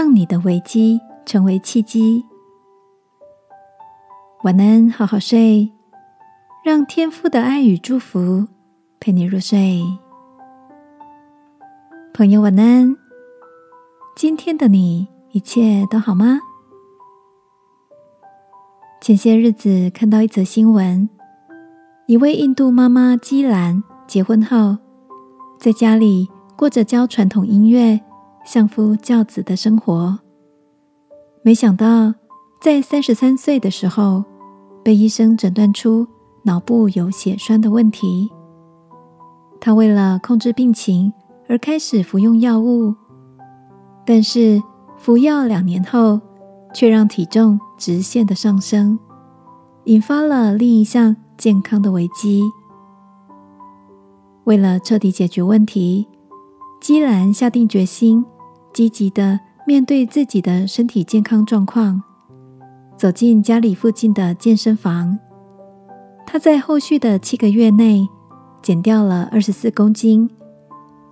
让你的危机成为契机。晚安，好好睡，让天父的爱与祝福陪你入睡。朋友，晚安。今天的你一切都好吗？前些日子看到一则新闻，一位印度妈妈基兰结婚后，在家里过着教传统音乐、相夫教子的生活。没想到，在三十三岁的时候。被医生诊断出脑部有血栓的问题，他为了控制病情而开始服用药物，但是服药两年后，却让体重直线的上升，引发了另一项健康的危机。为了彻底解决问题，基兰下定决心，积极的面对自己的身体健康状况。走进家里附近的健身房，他在后续的七个月内减掉了二十四公斤，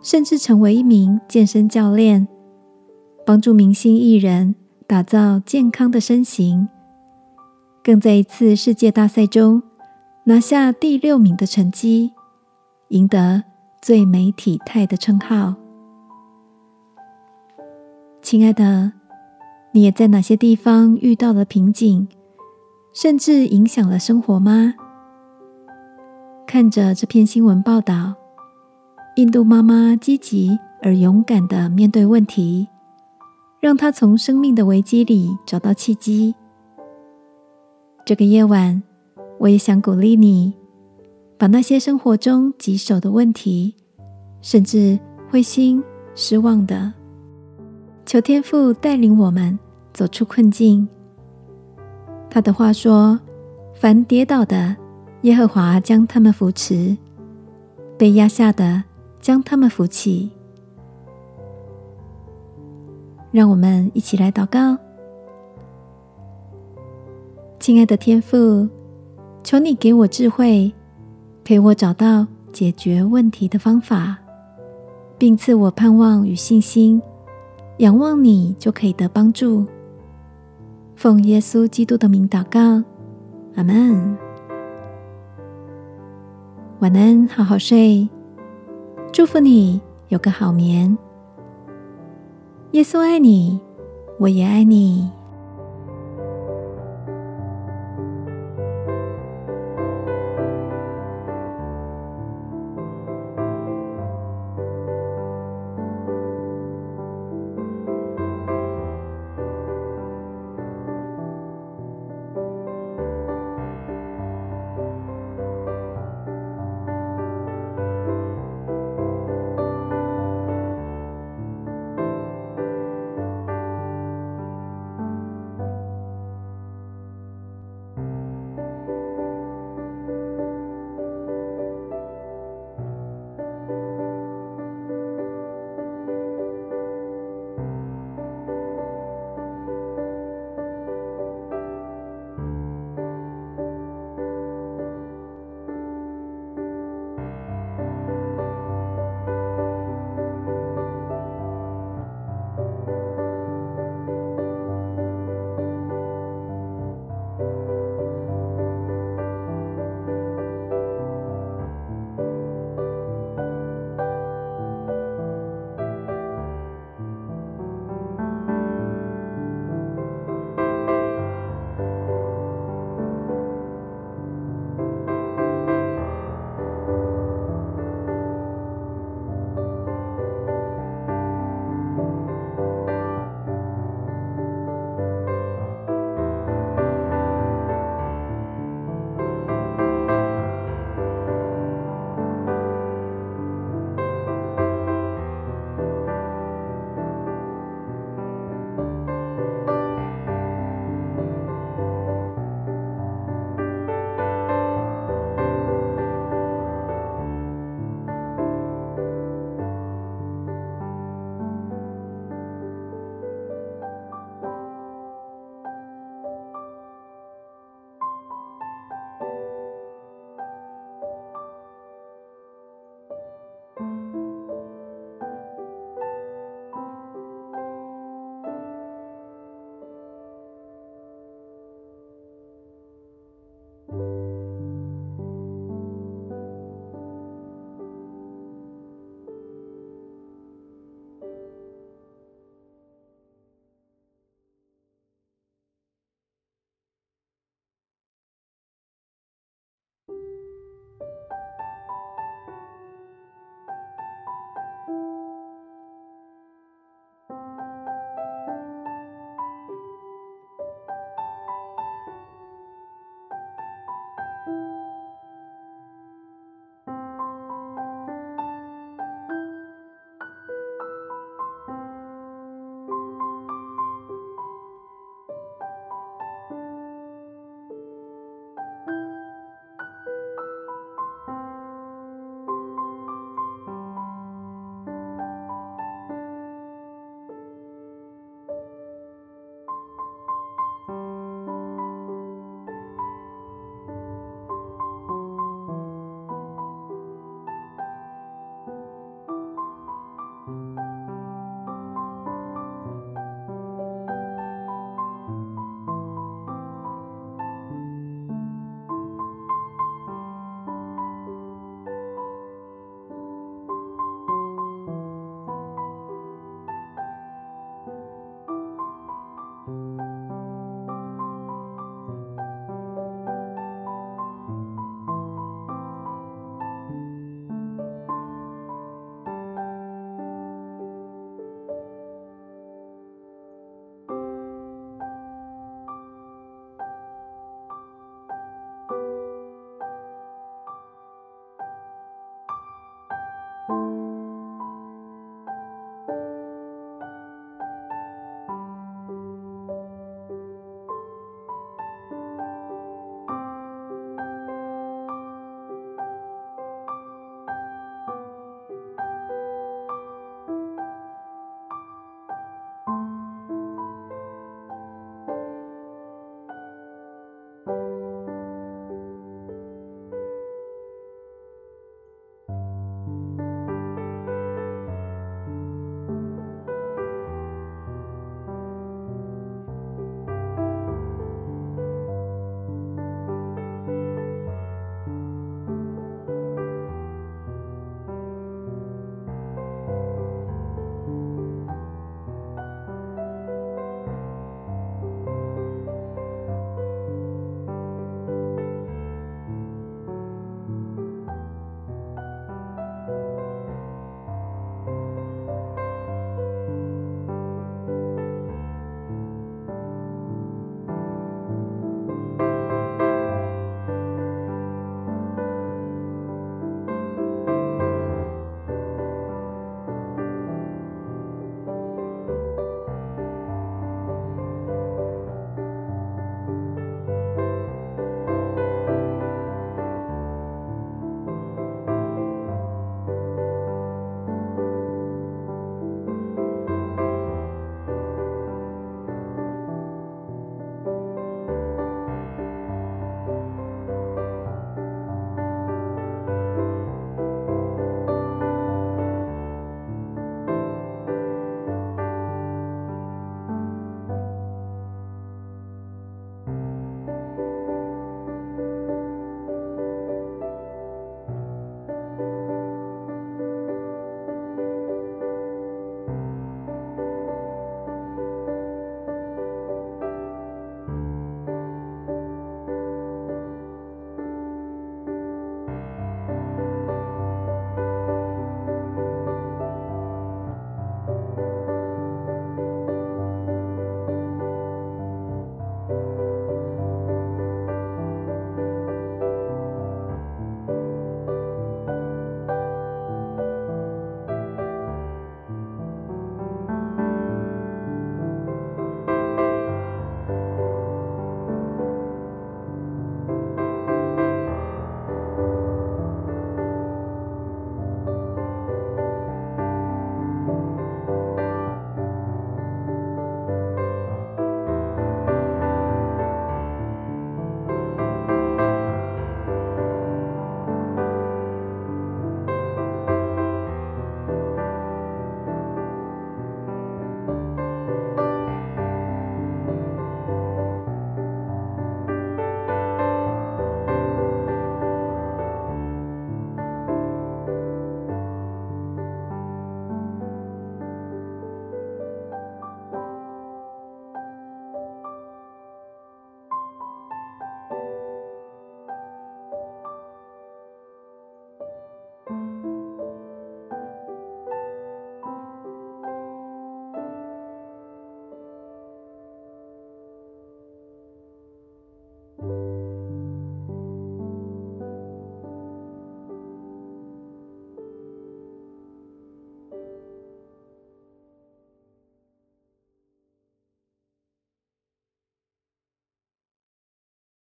甚至成为一名健身教练，帮助明星艺人打造健康的身形，更在一次世界大赛中拿下第六名的成绩，赢得最美体态的称号。亲爱的。你也在哪些地方遇到了瓶颈，甚至影响了生活吗？看着这篇新闻报道，印度妈妈积极而勇敢的面对问题，让她从生命的危机里找到契机。这个夜晚，我也想鼓励你，把那些生活中棘手的问题，甚至灰心失望的。求天父带领我们走出困境。他的话说：“凡跌倒的，耶和华将他们扶持；被压下的，将他们扶起。”让我们一起来祷告。亲爱的天父，求你给我智慧，陪我找到解决问题的方法，并赐我盼望与信心。仰望你，就可以得帮助。奉耶稣基督的名祷告，阿门。晚安，好好睡。祝福你有个好眠。耶稣爱你，我也爱你。